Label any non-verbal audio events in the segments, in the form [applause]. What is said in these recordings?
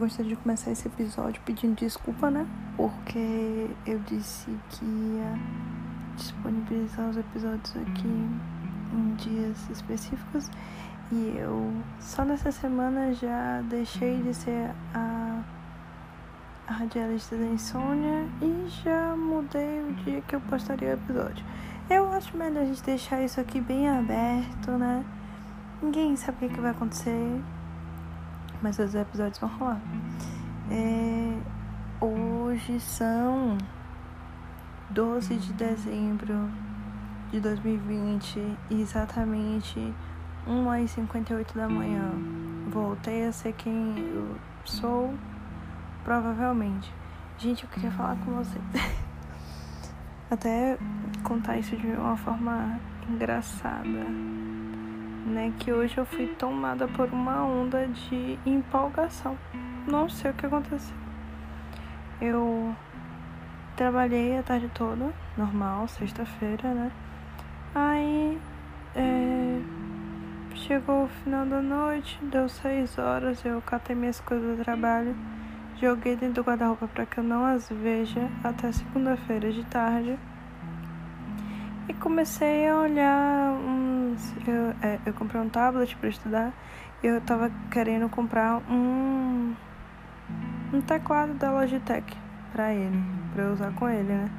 gostaria de começar esse episódio pedindo desculpa, né? Porque eu disse que ia disponibilizar os episódios aqui em dias específicos e eu só nessa semana já deixei de ser a, a radialista da insônia e já mudei o dia que eu postaria o episódio. Eu acho melhor a gente deixar isso aqui bem aberto, né? Ninguém sabe o que, que vai acontecer mas os episódios vão rolar. É, hoje são 12 de dezembro de 2020, exatamente 1h58 da manhã. Voltei a ser quem eu sou, provavelmente. Gente, eu queria falar com você. [laughs] Até contar isso de uma forma engraçada né? Que hoje eu fui tomada por uma onda de empolgação. Não sei o que aconteceu. Eu trabalhei a tarde toda, normal, sexta-feira, né? Aí é, chegou o final da noite, deu seis horas, eu catei minhas coisas do trabalho, joguei dentro do guarda-roupa para que eu não as veja até segunda-feira de tarde. E comecei a olhar Eu, é, eu comprei um tablet para estudar e eu tava querendo comprar um. Um teclado da Logitech pra ele, pra eu usar com ele, né?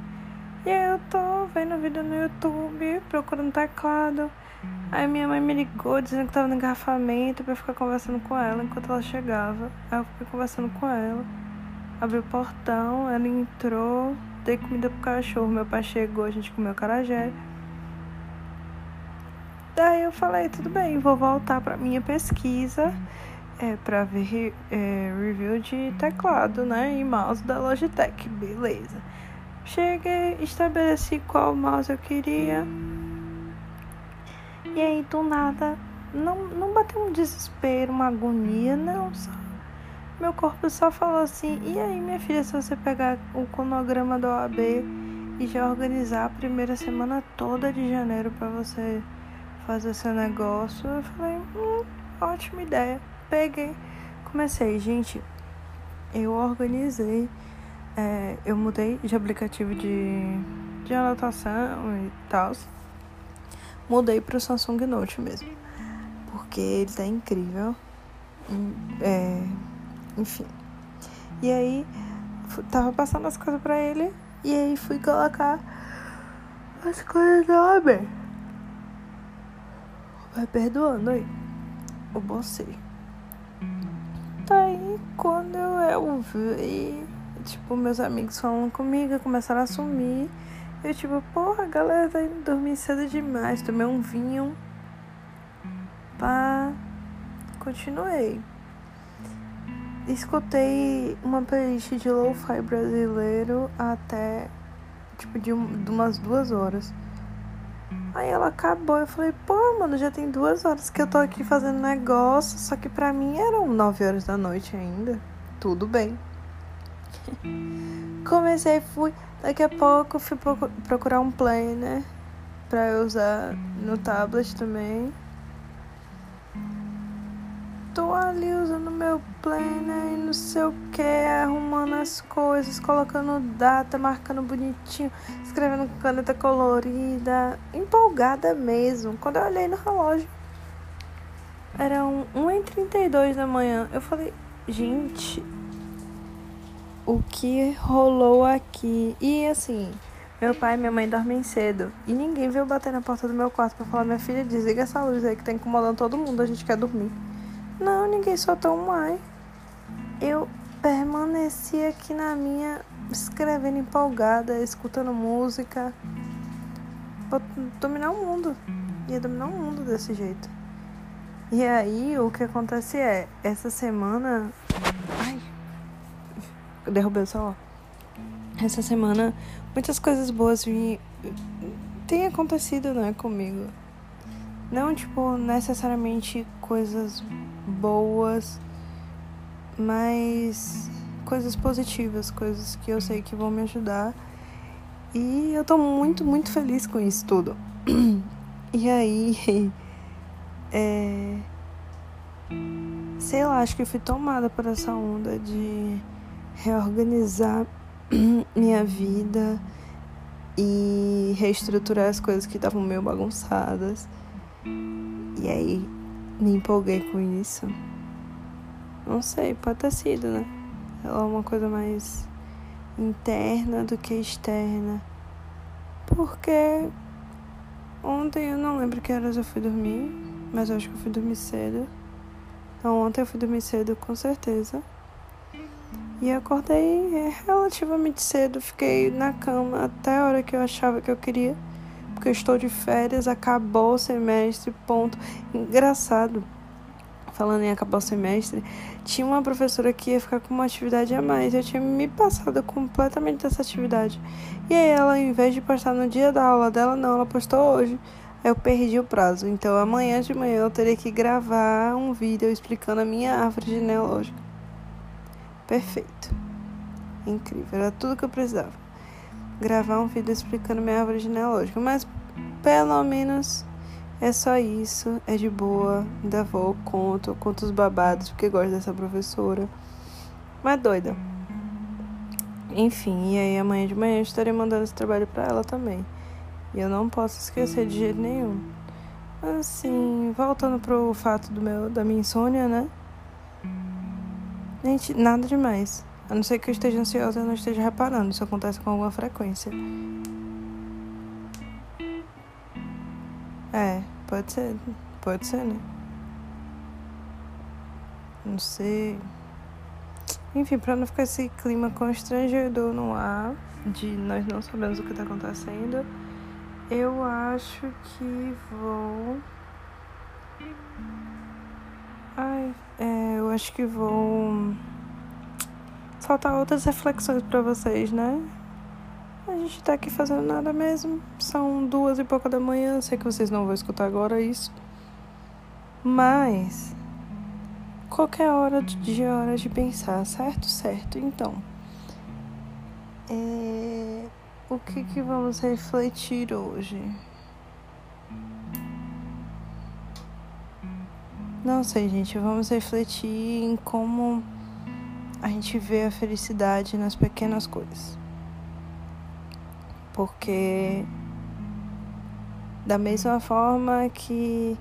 E aí eu tô vendo vídeo no YouTube, procurando teclado. Aí minha mãe me ligou dizendo que tava no engarrafamento pra eu ficar conversando com ela enquanto ela chegava. Aí eu fiquei conversando com ela. Abri o portão, ela entrou, dei comida pro cachorro. Meu pai chegou, a gente comeu carajé. Daí eu falei, tudo bem, vou voltar para minha pesquisa é, para ver é, review de teclado, né? E mouse da Logitech, beleza. Cheguei, estabeleci qual mouse eu queria. E aí, do nada, não, não bateu um desespero, uma agonia, não. Só, meu corpo só falou assim: e aí, minha filha, se você pegar o cronograma do OAB e já organizar a primeira semana toda de janeiro para você fazer seu negócio. Eu falei, hum, ótima ideia. Peguei, comecei, gente. Eu organizei, é, eu mudei de aplicativo de, de anotação e tal. Mudei para o Samsung Note mesmo, porque ele tá incrível. É, enfim. E aí, tava passando as coisas pra ele, e aí fui colocar as coisas da OAB. Vai perdoando aí. O você. Daí quando eu vi, tipo, meus amigos falando comigo, começaram a sumir. Eu tipo, porra, a galera tá indo dormir cedo demais. Tomei um vinho. Pá. Continuei. Escutei uma playlist de lo-fi brasileiro até tipo de, um, de umas duas horas. Aí ela acabou. Eu falei, pô, mano, já tem duas horas que eu tô aqui fazendo negócio. Só que pra mim eram nove horas da noite ainda. Tudo bem. [laughs] Comecei, fui. Daqui a pouco fui procurar um planner pra eu usar no tablet também tô ali usando meu planner e não sei o que, arrumando as coisas, colocando data, marcando bonitinho, escrevendo com caneta colorida, empolgada mesmo. Quando eu olhei no relógio, eram 1h32 da manhã. Eu falei, gente, o que rolou aqui? E assim, meu pai e minha mãe dormem cedo. E ninguém veio bater na porta do meu quarto pra falar: minha filha, desliga essa luz aí que tá incomodando todo mundo, a gente quer dormir. Não, ninguém soltou um ai. Eu permaneci aqui na minha, escrevendo empolgada, escutando música. Vou dominar o mundo. Ia dominar o mundo desse jeito. E aí, o que acontece é, essa semana. Ai. Derrubei o celular. Essa semana, muitas coisas boas vi... têm acontecido, né, comigo. Não, tipo, necessariamente coisas boas, mas coisas positivas, coisas que eu sei que vão me ajudar. E eu tô muito, muito feliz com isso tudo. [clears throat] E aí, [laughs] é, sei lá, acho que fui tomada por essa onda de reorganizar [clears throat] minha vida e reestruturar as coisas que estavam meio bagunçadas. E aí me empolguei com isso. Não sei, pode ter sido, né? Ela é uma coisa mais interna do que externa. Porque ontem eu não lembro que horas eu fui dormir, mas eu acho que eu fui dormir cedo. Então ontem eu fui dormir cedo com certeza. E acordei relativamente cedo, fiquei na cama até a hora que eu achava que eu queria. Porque estou de férias, acabou o semestre, ponto. Engraçado, falando em acabar o semestre, tinha uma professora que ia ficar com uma atividade a mais. Eu tinha me passado completamente dessa atividade. E aí ela, em vez de postar no dia da aula dela, não, ela postou hoje. Eu perdi o prazo. Então amanhã de manhã eu teria que gravar um vídeo explicando a minha árvore genealógica. Perfeito. Incrível. Era tudo que eu precisava. Gravar um vídeo explicando minha árvore genealógica. Mas pelo menos é só isso. É de boa. Ainda vou, conto, conto os babados, porque gosto dessa professora. Mas doida. Enfim, e aí amanhã de manhã eu estarei mandando esse trabalho para ela também. E eu não posso esquecer de jeito nenhum. Assim, voltando pro fato do meu, da minha insônia, né? Gente, nada demais. A não ser que eu esteja ansiosa e não esteja reparando. Isso acontece com alguma frequência. Pode ser. Pode ser, né? Não sei. Enfim, pra não ficar esse clima constrangedor no ar, de nós não sabemos o que tá acontecendo, eu acho que vou. Ai, é, eu acho que vou faltar outras reflexões para vocês, né? A gente tá aqui fazendo nada mesmo. São duas e pouca da manhã. Sei que vocês não vão escutar agora isso. Mas qualquer hora do dia é hora de pensar, certo? Certo. Então, é... o que que vamos refletir hoje? Não sei, gente. Vamos refletir em como a gente vê a felicidade nas pequenas coisas. Porque da mesma forma que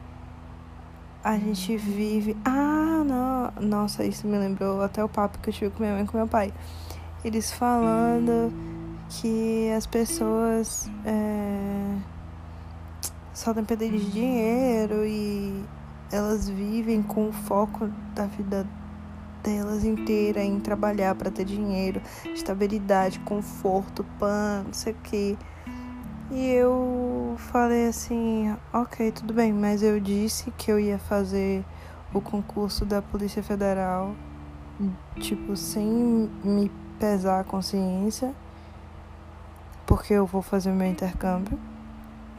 a gente vive. Ah, não. Nossa, isso me lembrou até o papo que eu tive com minha mãe e com meu pai. Eles falando que as pessoas é, só dependem de dinheiro e elas vivem com o foco da vida delas inteira em trabalhar para ter dinheiro, estabilidade, conforto, pan, não sei o que. E eu falei assim, ok, tudo bem, mas eu disse que eu ia fazer o concurso da Polícia Federal, tipo, sem me pesar a consciência, porque eu vou fazer meu intercâmbio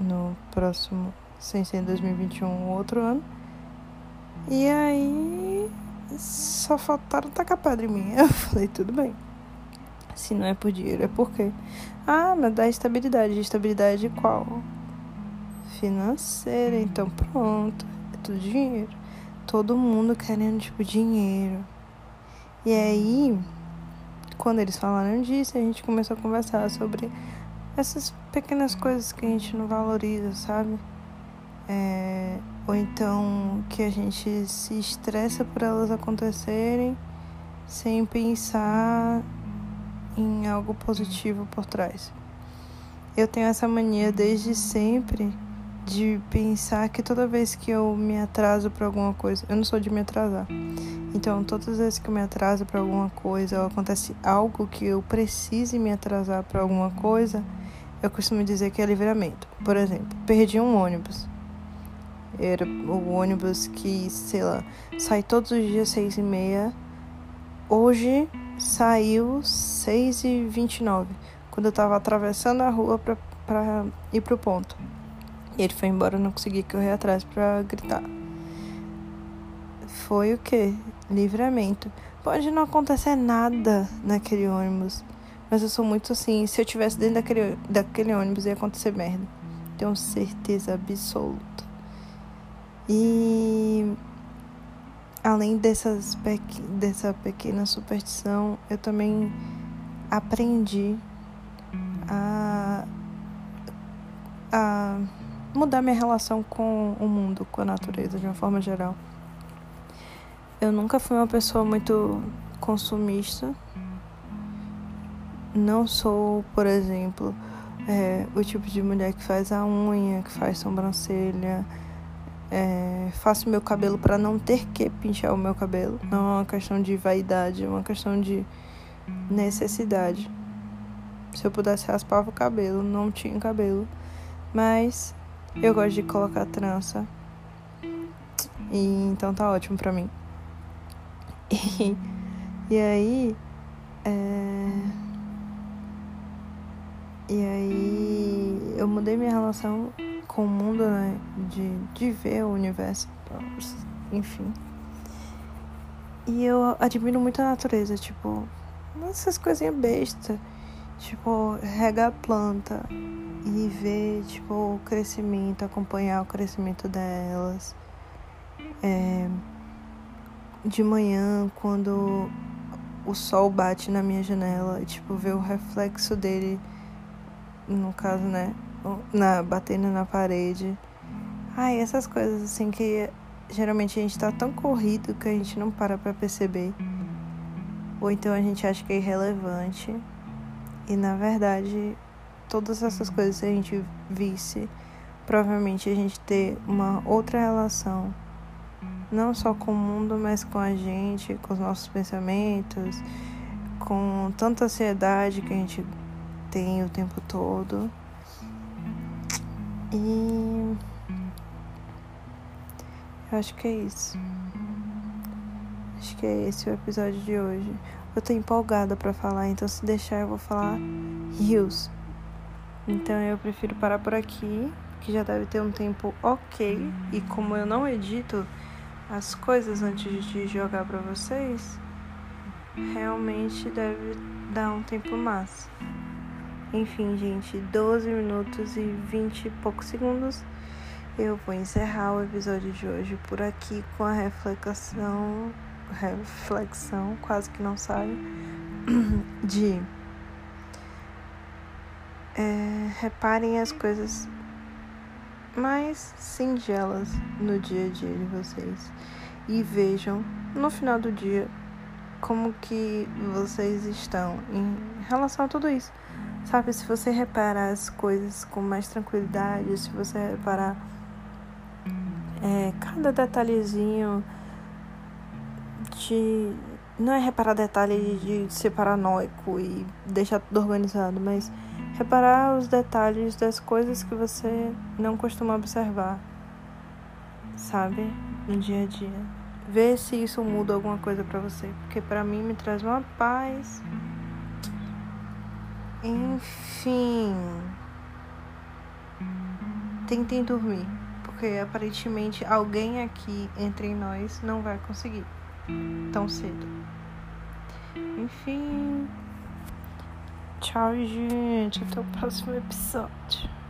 no próximo, sem ser em 2021, outro ano. E aí só faltaram tacar pedra em mim. [laughs] Eu falei, tudo bem. Se não é por dinheiro, é por quê? Ah, mas dá estabilidade. Estabilidade qual? Financeira. Então pronto. É tudo dinheiro. Todo mundo querendo, tipo, dinheiro. E aí, quando eles falaram disso, a gente começou a conversar sobre essas pequenas coisas que a gente não valoriza, sabe? É, ou então que a gente se estressa por elas acontecerem sem pensar em algo positivo por trás. Eu tenho essa mania desde sempre de pensar que toda vez que eu me atraso para alguma coisa, eu não sou de me atrasar. Então, todas as vezes que eu me atraso para alguma coisa ou acontece algo que eu precise me atrasar para alguma coisa, eu costumo dizer que é livramento. Por exemplo, perdi um ônibus. Era o ônibus que, sei lá, sai todos os dias seis e meia. Hoje saiu seis e vinte e nove, quando eu tava atravessando a rua pra, pra ir pro ponto. E ele foi embora, eu não consegui correr atrás pra gritar. Foi o que? Livramento. Pode não acontecer nada naquele ônibus. Mas eu sou muito assim, se eu tivesse dentro daquele, daquele ônibus ia acontecer merda. Tenho certeza absoluta. E além dessas dessa pequena superstição, eu também aprendi a, a mudar minha relação com o mundo, com a natureza de uma forma geral. Eu nunca fui uma pessoa muito consumista. Não sou, por exemplo, é, o tipo de mulher que faz a unha, que faz sobrancelha, é, faço meu cabelo para não ter que pintar o meu cabelo. Não é uma questão de vaidade, é uma questão de necessidade. Se eu pudesse raspar o cabelo, não tinha cabelo. Mas eu gosto de colocar trança. E então tá ótimo pra mim. [laughs] E, e aí. É... E aí eu mudei minha relação com o mundo, né? De, de ver o universo, enfim. E eu admiro muito a natureza, tipo, essas coisinhas bestas. Tipo, regar a planta e ver, tipo, o crescimento, acompanhar o crescimento delas. É, de manhã, quando o sol bate na minha janela, tipo, ver o reflexo dele, no caso, né? Na, batendo na parede. Ai, essas coisas assim que geralmente a gente tá tão corrido que a gente não para pra perceber. Ou então a gente acha que é irrelevante. E na verdade, todas essas coisas se a gente visse, provavelmente a gente ter uma outra relação. Não só com o mundo, mas com a gente, com os nossos pensamentos, com tanta ansiedade que a gente tem o tempo todo. E eu acho que é isso. Acho que é esse o episódio de hoje. Eu tô empolgada para falar, então se deixar eu vou falar rios. Então eu prefiro parar por aqui, que já deve ter um tempo ok. E como eu não edito as coisas antes de jogar para vocês, realmente deve dar um tempo massa. Enfim, gente, 12 minutos e 20 e poucos segundos. Eu vou encerrar o episódio de hoje por aqui com a reflexão, reflexão, quase que não sai, [clears throat] de é, reparem as coisas mais singelas no dia a dia de vocês e vejam no final do dia como que vocês estão em relação a tudo isso. Sabe, se você reparar as coisas com mais tranquilidade, se você reparar é, cada detalhezinho de. Não é reparar detalhe de, ser paranoico e deixar tudo organizado, mas reparar os detalhes das coisas que você não costuma observar, sabe? No dia a dia. Ver se isso muda alguma coisa para você, porque para mim me traz uma paz. Enfim. Tentem dormir, porque aparentemente alguém aqui entre nós não vai conseguir tão cedo. Enfim. Tchau, gente. Até o próximo episódio.